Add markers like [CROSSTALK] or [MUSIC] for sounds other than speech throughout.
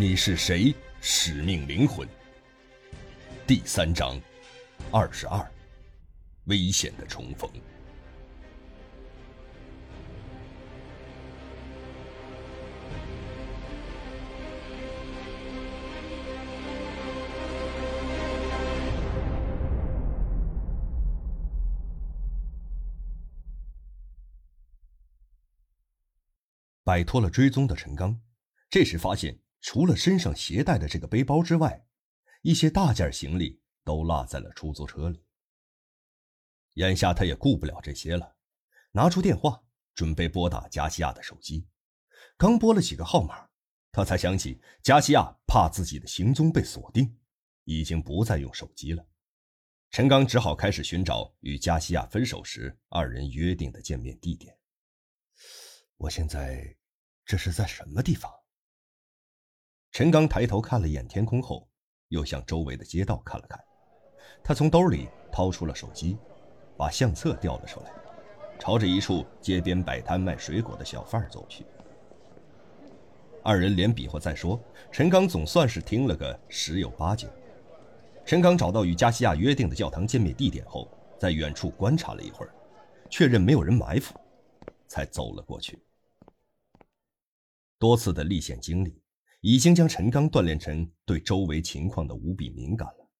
你是谁？使命灵魂。第三章，二十二，危险的重逢。摆脱了追踪的陈刚，这时发现。除了身上携带的这个背包之外，一些大件行李都落在了出租车里。眼下他也顾不了这些了，拿出电话准备拨打加西亚的手机。刚拨了几个号码，他才想起加西亚怕自己的行踪被锁定，已经不再用手机了。陈刚只好开始寻找与加西亚分手时二人约定的见面地点。我现在这是在什么地方？陈刚抬头看了一眼天空后，又向周围的街道看了看。他从兜里掏出了手机，把相册调了出来，朝着一处街边摆摊卖水果的小贩走去。二人连比划再说，陈刚总算是听了个十有八九。陈刚找到与加西亚约定的教堂见面地点后，在远处观察了一会儿，确认没有人埋伏，才走了过去。多次的历险经历。已经将陈刚锻炼成对周围情况的无比敏感了。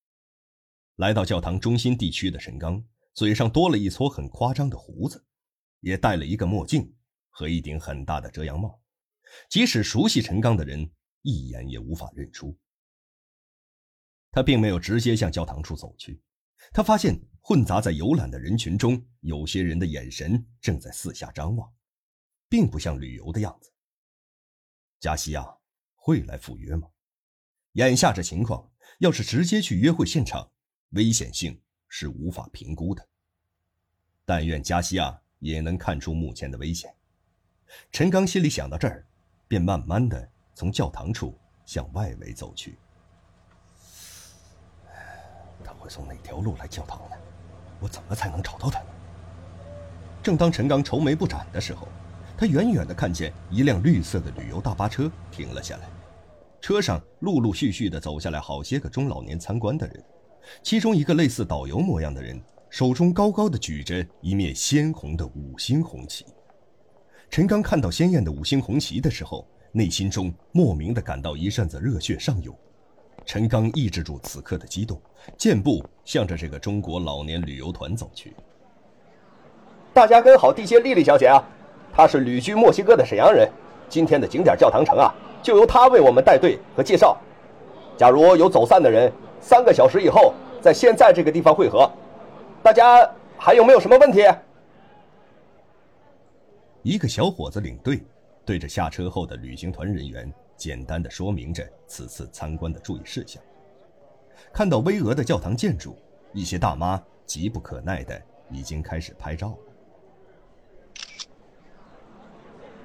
来到教堂中心地区的陈刚，嘴上多了一撮很夸张的胡子，也戴了一个墨镜和一顶很大的遮阳帽，即使熟悉陈刚的人一眼也无法认出。他并没有直接向教堂处走去，他发现混杂在游览的人群中，有些人的眼神正在四下张望，并不像旅游的样子。加西亚。会来赴约吗？眼下这情况，要是直接去约会现场，危险性是无法评估的。但愿加西亚也能看出目前的危险。陈刚心里想到这儿，便慢慢的从教堂处向外围走去。他会从哪条路来教堂呢？我怎么才能找到他呢？正当陈刚愁眉不展的时候，他远远的看见一辆绿色的旅游大巴车停了下来。车上陆陆续续的走下来好些个中老年参观的人，其中一个类似导游模样的人，手中高高的举着一面鲜红的五星红旗。陈刚看到鲜艳的五星红旗的时候，内心中莫名的感到一阵子热血上涌。陈刚抑制住此刻的激动，健步向着这个中国老年旅游团走去。大家跟好地接丽丽小姐啊，她是旅居墨西哥的沈阳人，今天的景点教堂城啊。就由他为我们带队和介绍。假如有走散的人，三个小时以后在现在这个地方汇合。大家还有没有什么问题？一个小伙子领队，对着下车后的旅行团人员简单的说明着此次参观的注意事项。看到巍峨的教堂建筑，一些大妈急不可耐的已经开始拍照了。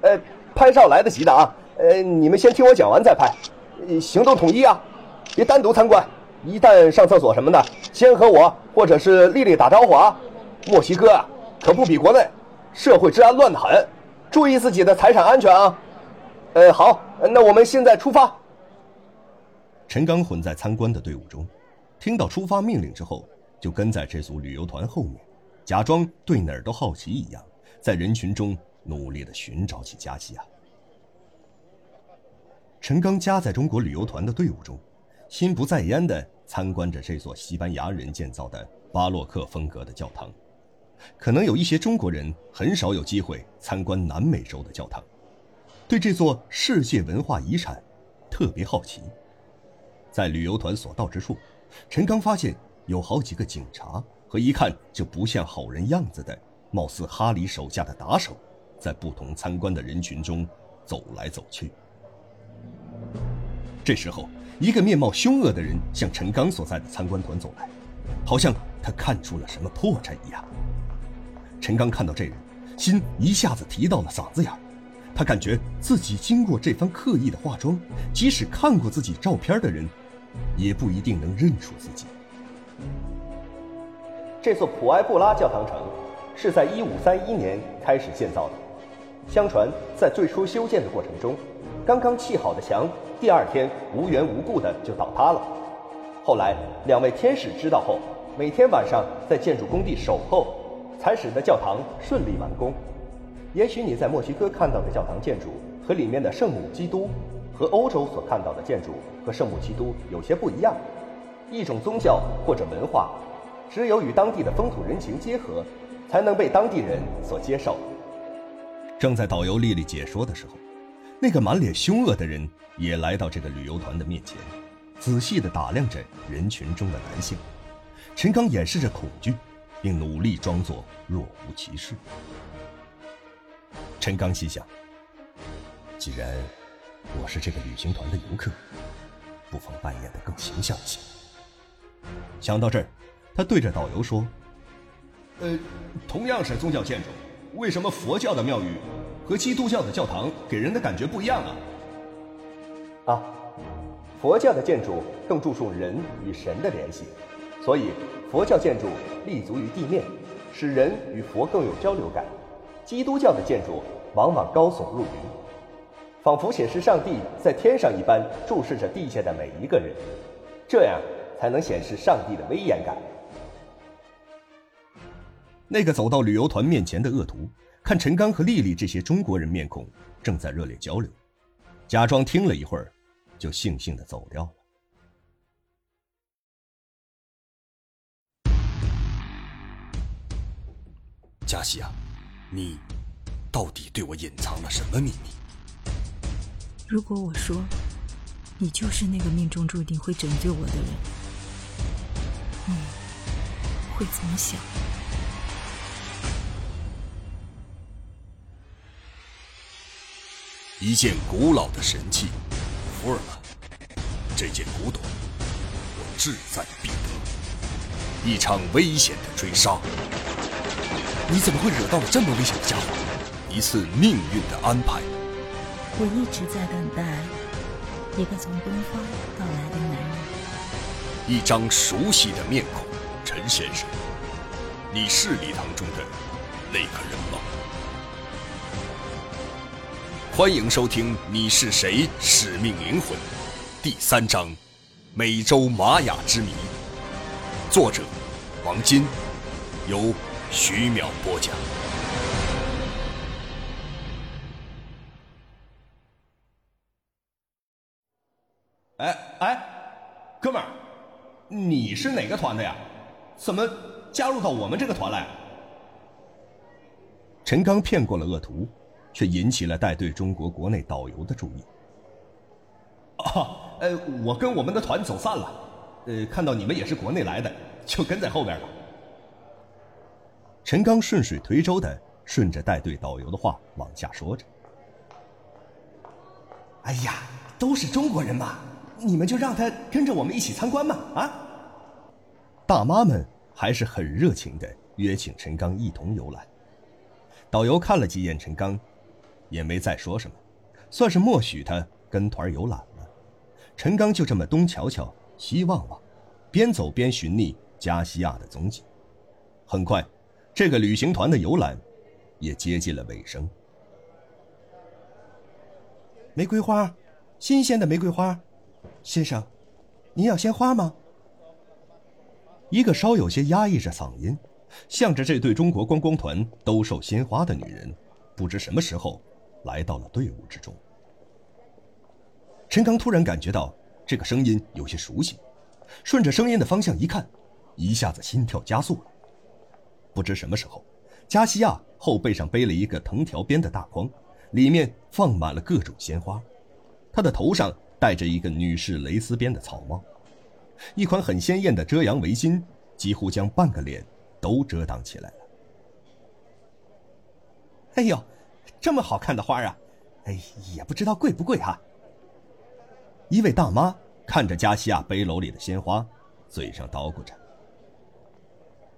呃，拍照来得及的啊。呃，你们先听我讲完再拍，行动统一啊，别单独参观。一旦上厕所什么的，先和我或者是丽丽打招呼啊。墨西哥啊，可不比国内，社会治安乱得很，注意自己的财产安全啊。呃，好，那我们现在出发。陈刚混在参观的队伍中，听到出发命令之后，就跟在这组旅游团后面，假装对哪儿都好奇一样，在人群中努力的寻找起加西亚。陈刚夹在中国旅游团的队伍中，心不在焉地参观着这座西班牙人建造的巴洛克风格的教堂。可能有一些中国人很少有机会参观南美洲的教堂，对这座世界文化遗产特别好奇。在旅游团所到之处，陈刚发现有好几个警察和一看就不像好人样子的貌似哈里手下的打手，在不同参观的人群中走来走去。这时候，一个面貌凶恶的人向陈刚所在的参观团走来，好像他看出了什么破绽一样。陈刚看到这人，心一下子提到了嗓子眼他感觉自己经过这番刻意的化妆，即使看过自己照片的人，也不一定能认出自己。这座普埃布拉教堂城是在1531年开始建造的，相传在最初修建的过程中。刚刚砌好的墙，第二天无缘无故的就倒塌了。后来两位天使知道后，每天晚上在建筑工地守候，才使得教堂顺利完工。也许你在墨西哥看到的教堂建筑和里面的圣母基督，和欧洲所看到的建筑和圣母基督有些不一样。一种宗教或者文化，只有与当地的风土人情结合，才能被当地人所接受。正在导游丽丽解说的时候，那个满脸凶恶的人也来到这个旅游团的面前，仔细地打量着人群中的男性。陈刚掩饰着恐惧，并努力装作若无其事。陈刚心想：既然我是这个旅行团的游客，不妨扮演得更形象一些。想到这儿，他对着导游说：“呃，同样是宗教建筑，为什么佛教的庙宇和基督教的教堂给人的感觉不一样啊？”啊，佛教的建筑更注重人与神的联系，所以佛教建筑立足于地面，使人与佛更有交流感。基督教的建筑往往高耸入云，仿佛显示上帝在天上一般注视着地下的每一个人，这样。才能显示上帝的威严感。那个走到旅游团面前的恶徒，看陈刚和丽丽这些中国人面孔正在热烈交流，假装听了一会儿，就悻悻的走掉了。加西亚，你到底对我隐藏了什么秘密？如果我说，你就是那个命中注定会拯救我的人。你会怎么想？一件古老的神器，福尔曼，这件古董，我志在必得。一场危险的追杀，你怎么会惹到了这么危险的家伙？一次命运的安排。我一直在等待一个从东方到来的男人。一张熟悉的面孔，陈先生，你是礼堂中的那个人吗？欢迎收听《你是谁？使命灵魂》第三章《美洲玛雅之谜》，作者王金，由徐淼播讲。哎哎，哥们儿。你是哪个团的呀？怎么加入到我们这个团来？陈刚骗过了恶徒，却引起了带队中国国内导游的注意。哦，呃，我跟我们的团走散了，呃，看到你们也是国内来的，就跟在后边了。陈刚顺水推舟的顺着带队导游的话往下说着：“哎呀，都是中国人嘛。”你们就让他跟着我们一起参观嘛！啊，大妈们还是很热情的约请陈刚一同游览。导游看了几眼陈刚，也没再说什么，算是默许他跟团游览了。陈刚就这么东瞧瞧西望望，边走边寻觅加西亚的踪迹。很快，这个旅行团的游览也接近了尾声。玫瑰花，新鲜的玫瑰花。先生，您要鲜花吗？一个稍有些压抑着嗓音，向着这对中国观光团兜售鲜花的女人，不知什么时候来到了队伍之中。陈刚突然感觉到这个声音有些熟悉，顺着声音的方向一看，一下子心跳加速了。不知什么时候，加西亚后背上背了一个藤条编的大筐，里面放满了各种鲜花，他的头上。戴着一个女士蕾丝边的草帽，一款很鲜艳的遮阳围巾，几乎将半个脸都遮挡起来了。哎呦，这么好看的花啊！哎，也不知道贵不贵哈。一位大妈看着加西亚背篓里的鲜花，嘴上叨咕着：“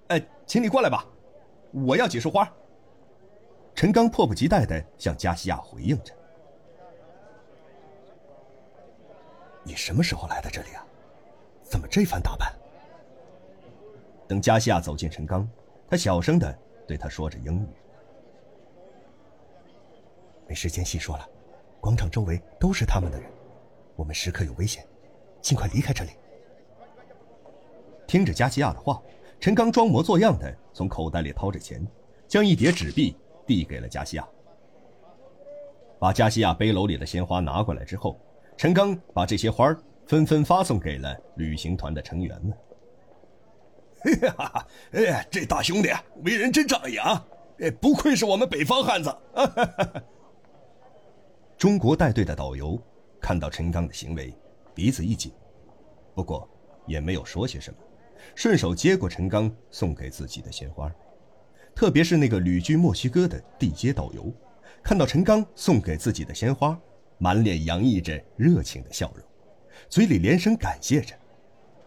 哎，请你过来吧，我要几束花。”陈刚迫不及待的向加西亚回应着。你什么时候来的这里啊？怎么这番打扮？等加西亚走进陈刚，他小声的对他说着英语：“没时间细说了，”广场周围都是他们的人，我们时刻有危险，尽快离开这里。听着加西亚的话，陈刚装模作样的从口袋里掏着钱，将一叠纸币递给了加西亚。把加西亚背篓里的鲜花拿过来之后，陈刚把这些花纷纷发送给了旅行团的成员们。[LAUGHS] 哈哈，哎，这大兄弟为人真仗义啊！哎，不愧是我们北方汉子。哈哈哈中国带队的导游看到陈刚的行为，鼻子一紧，不过也没有说些什么。顺手接过陈刚送给自己的鲜花，特别是那个旅居墨西哥的地接导游，看到陈刚送给自己的鲜花，满脸洋溢着热情的笑容，嘴里连声感谢着。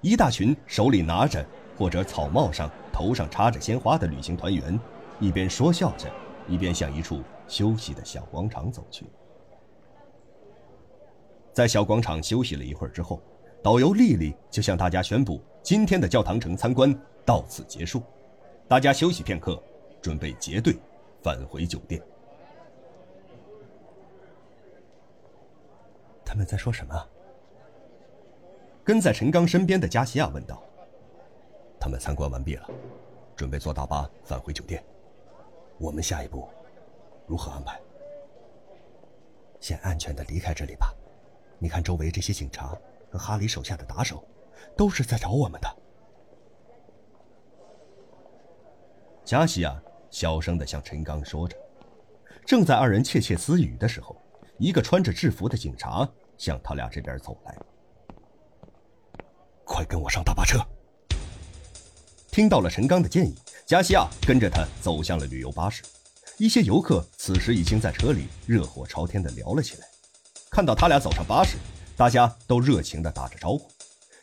一大群手里拿着或者草帽上头上插着鲜花的旅行团员，一边说笑着，一边向一处休息的小广场走去。在小广场休息了一会儿之后，导游丽丽就向大家宣布。今天的教堂城参观到此结束，大家休息片刻，准备结队返回酒店。他们在说什么？跟在陈刚身边的加西亚问道。他们参观完毕了，准备坐大巴返回酒店。我们下一步如何安排？先安全的离开这里吧。你看周围这些警察和哈里手下的打手。都是在找我们的。加西亚小声的向陈刚说着，正在二人窃窃私语的时候，一个穿着制服的警察向他俩这边走来。快跟我上大巴车！听到了陈刚的建议，加西亚跟着他走向了旅游巴士。一些游客此时已经在车里热火朝天的聊了起来。看到他俩走上巴士，大家都热情的打着招呼。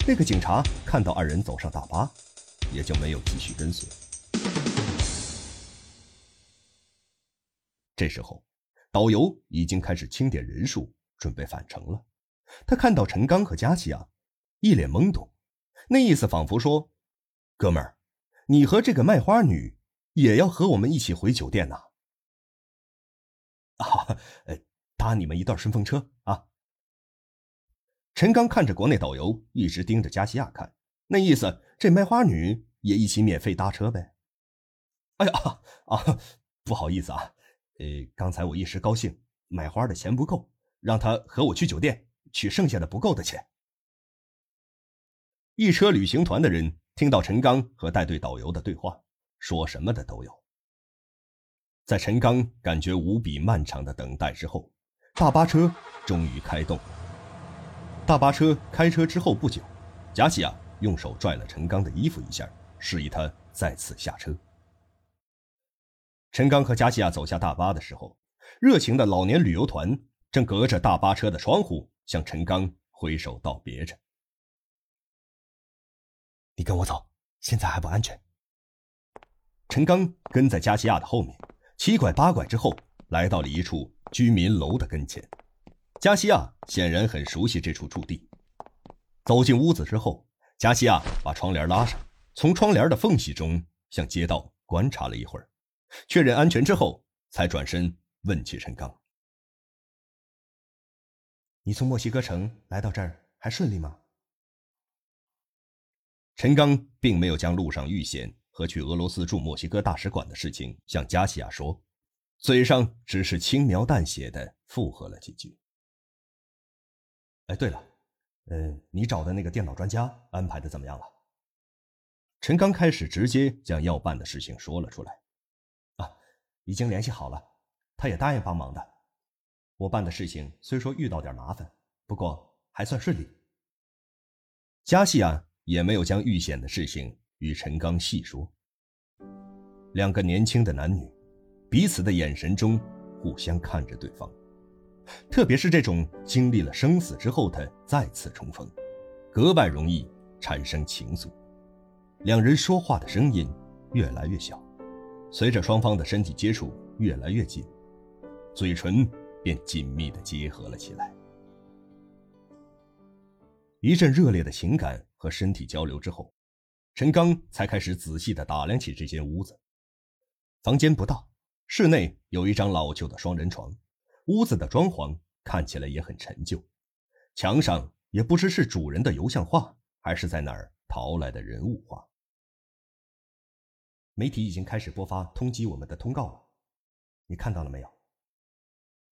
那个警察看到二人走上大巴，也就没有继续跟随。这时候，导游已经开始清点人数，准备返程了。他看到陈刚和佳琪啊，一脸懵懂，那意思仿佛说：“哥们儿，你和这个卖花女也要和我们一起回酒店呐？” [LAUGHS] 啊，呃，搭你们一段顺风车啊。陈刚看着国内导游，一直盯着加西亚看，那意思这卖花女也一起免费搭车呗。哎呀啊，不好意思啊，呃，刚才我一时高兴，买花的钱不够，让他和我去酒店取剩下的不够的钱。一车旅行团的人听到陈刚和带队导游的对话，说什么的都有。在陈刚感觉无比漫长的等待之后，大巴车终于开动。大巴车开车之后不久，加西亚用手拽了陈刚的衣服一下，示意他再次下车。陈刚和加西亚走下大巴的时候，热情的老年旅游团正隔着大巴车的窗户向陈刚挥手道别着。你跟我走，现在还不安全。陈刚跟在加西亚的后面，七拐八拐之后，来到了一处居民楼的跟前。加西亚显然很熟悉这处驻地。走进屋子之后，加西亚把窗帘拉上，从窗帘的缝隙中向街道观察了一会儿，确认安全之后，才转身问起陈刚：“你从墨西哥城来到这儿还顺利吗？”陈刚并没有将路上遇险和去俄罗斯驻墨西哥大使馆的事情向加西亚说，嘴上只是轻描淡写的附和了几句。哎，对了，呃，你找的那个电脑专家安排的怎么样了？陈刚开始直接将要办的事情说了出来。啊，已经联系好了，他也答应帮忙的。我办的事情虽说遇到点麻烦，不过还算顺利。加西亚也没有将遇险的事情与陈刚细说。两个年轻的男女，彼此的眼神中互相看着对方。特别是这种经历了生死之后的再次重逢，格外容易产生情愫。两人说话的声音越来越小，随着双方的身体接触越来越近，嘴唇便紧密地结合了起来。一阵热烈的情感和身体交流之后，陈刚才开始仔细地打量起这间屋子。房间不大，室内有一张老旧的双人床。屋子的装潢看起来也很陈旧，墙上也不知是主人的油像画，还是在哪儿淘来的人物画。媒体已经开始播发通缉我们的通告了，你看到了没有？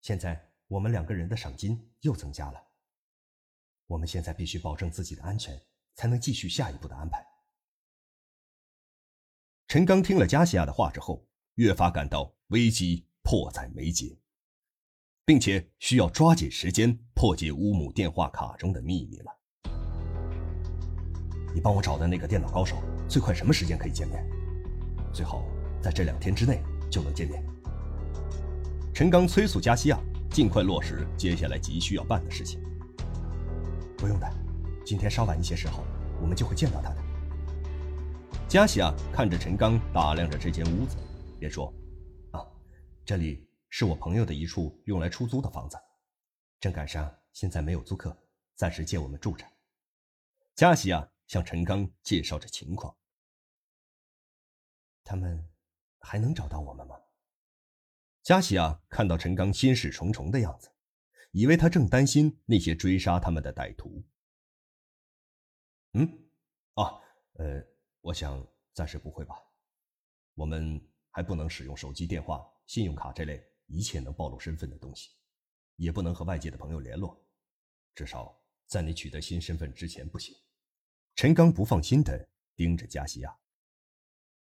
现在我们两个人的赏金又增加了。我们现在必须保证自己的安全，才能继续下一步的安排。陈刚听了加西亚的话之后，越发感到危机迫在眉睫，并且需要抓紧时间破解乌姆电话卡中的秘密了。你帮我找的那个电脑高手，最快什么时间可以见面？最好在这两天之内就能见面。陈刚催促加西亚尽快落实接下来急需要办的事情。不用的，今天稍晚一些时候，我们就会见到他的。加西亚看着陈刚打量着这间屋子，便说：“，这里是我朋友的一处用来出租的房子，正赶上现在没有租客，暂时借我们住着。”加西亚向陈刚介绍着情况。他们还能找到我们吗？加西亚看到陈刚心事重重的样子，以为他正担心那些追杀他们的歹徒。嗯，啊，呃，我想暂时不会吧。我们还不能使用手机、电话、信用卡这类一切能暴露身份的东西，也不能和外界的朋友联络，至少在你取得新身份之前不行。陈刚不放心的盯着加西亚。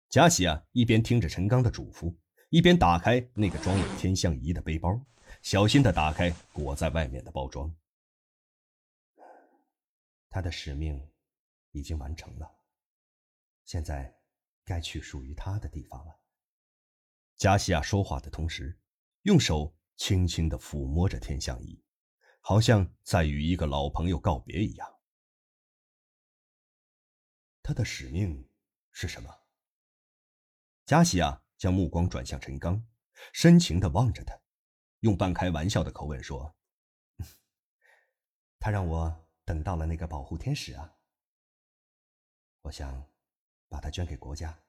加西亚一边听着陈刚的嘱咐，一边打开那个装有天象仪的背包，小心的打开裹在外面的包装。他的使命已经完成了，现在该去属于他的地方了。加西亚说话的同时，用手轻轻的抚摸着天象仪，好像在与一个老朋友告别一样。他的使命是什么？加西亚将目光转向陈刚，深情的望着他，用半开玩笑的口吻说：“他让我等到了那个保护天使啊。我想把它捐给国家，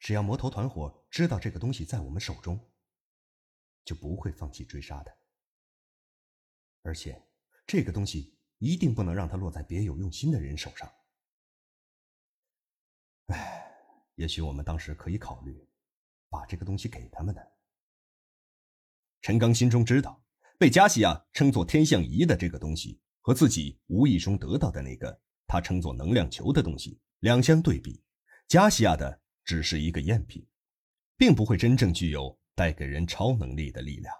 只要魔头团伙知道这个东西在我们手中，就不会放弃追杀的。而且，这个东西一定不能让它落在别有用心的人手上。唉。”也许我们当时可以考虑，把这个东西给他们的。陈刚心中知道，被加西亚称作天象仪的这个东西，和自己无意中得到的那个他称作能量球的东西两相对比，加西亚的只是一个赝品，并不会真正具有带给人超能力的力量。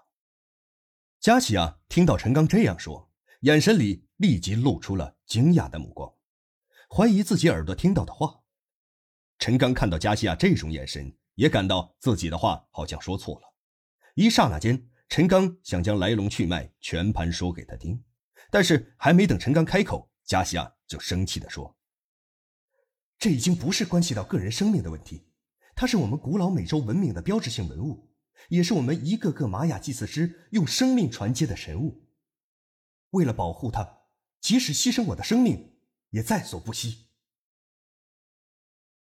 加西亚听到陈刚这样说，眼神里立即露出了惊讶的目光，怀疑自己耳朵听到的话。陈刚看到加西亚这种眼神，也感到自己的话好像说错了。一刹那间，陈刚想将来龙去脉全盘说给他听，但是还没等陈刚开口，加西亚就生气地说：“这已经不是关系到个人生命的问题，它是我们古老美洲文明的标志性文物，也是我们一个个玛雅祭祀师用生命传接的神物。为了保护它，即使牺牲我的生命，也在所不惜。”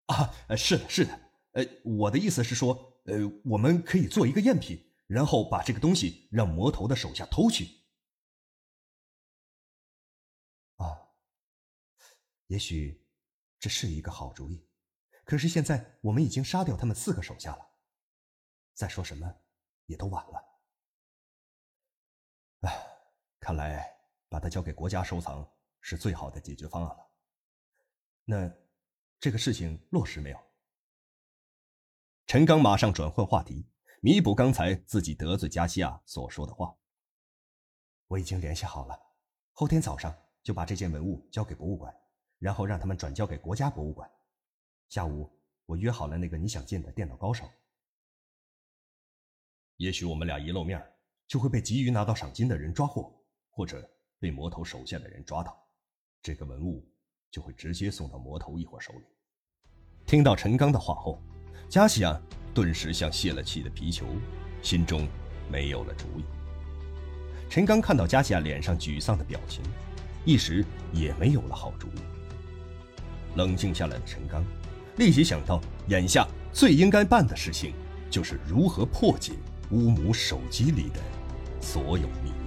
啊，是的，是的，呃，我的意思是说，呃，我们可以做一个赝品，然后把这个东西让魔头的手下偷去。啊，也许这是一个好主意，可是现在我们已经杀掉他们四个手下了，再说什么也都晚了。唉，看来把它交给国家收藏是最好的解决方案了。那。这个事情落实没有？陈刚马上转换话题，弥补刚才自己得罪加西亚所说的话。我已经联系好了，后天早上就把这件文物交给博物馆，然后让他们转交给国家博物馆。下午我约好了那个你想见的电脑高手。也许我们俩一露面，就会被急于拿到赏金的人抓获，或者被魔头手下的人抓到，这个文物就会直接送到魔头一伙手里。听到陈刚的话后，加西亚顿时像泄了气的皮球，心中没有了主意。陈刚看到加西亚脸上沮丧的表情，一时也没有了好主意。冷静下来的陈刚，立即想到眼下最应该办的事情，就是如何破解乌姆手机里的所有秘密。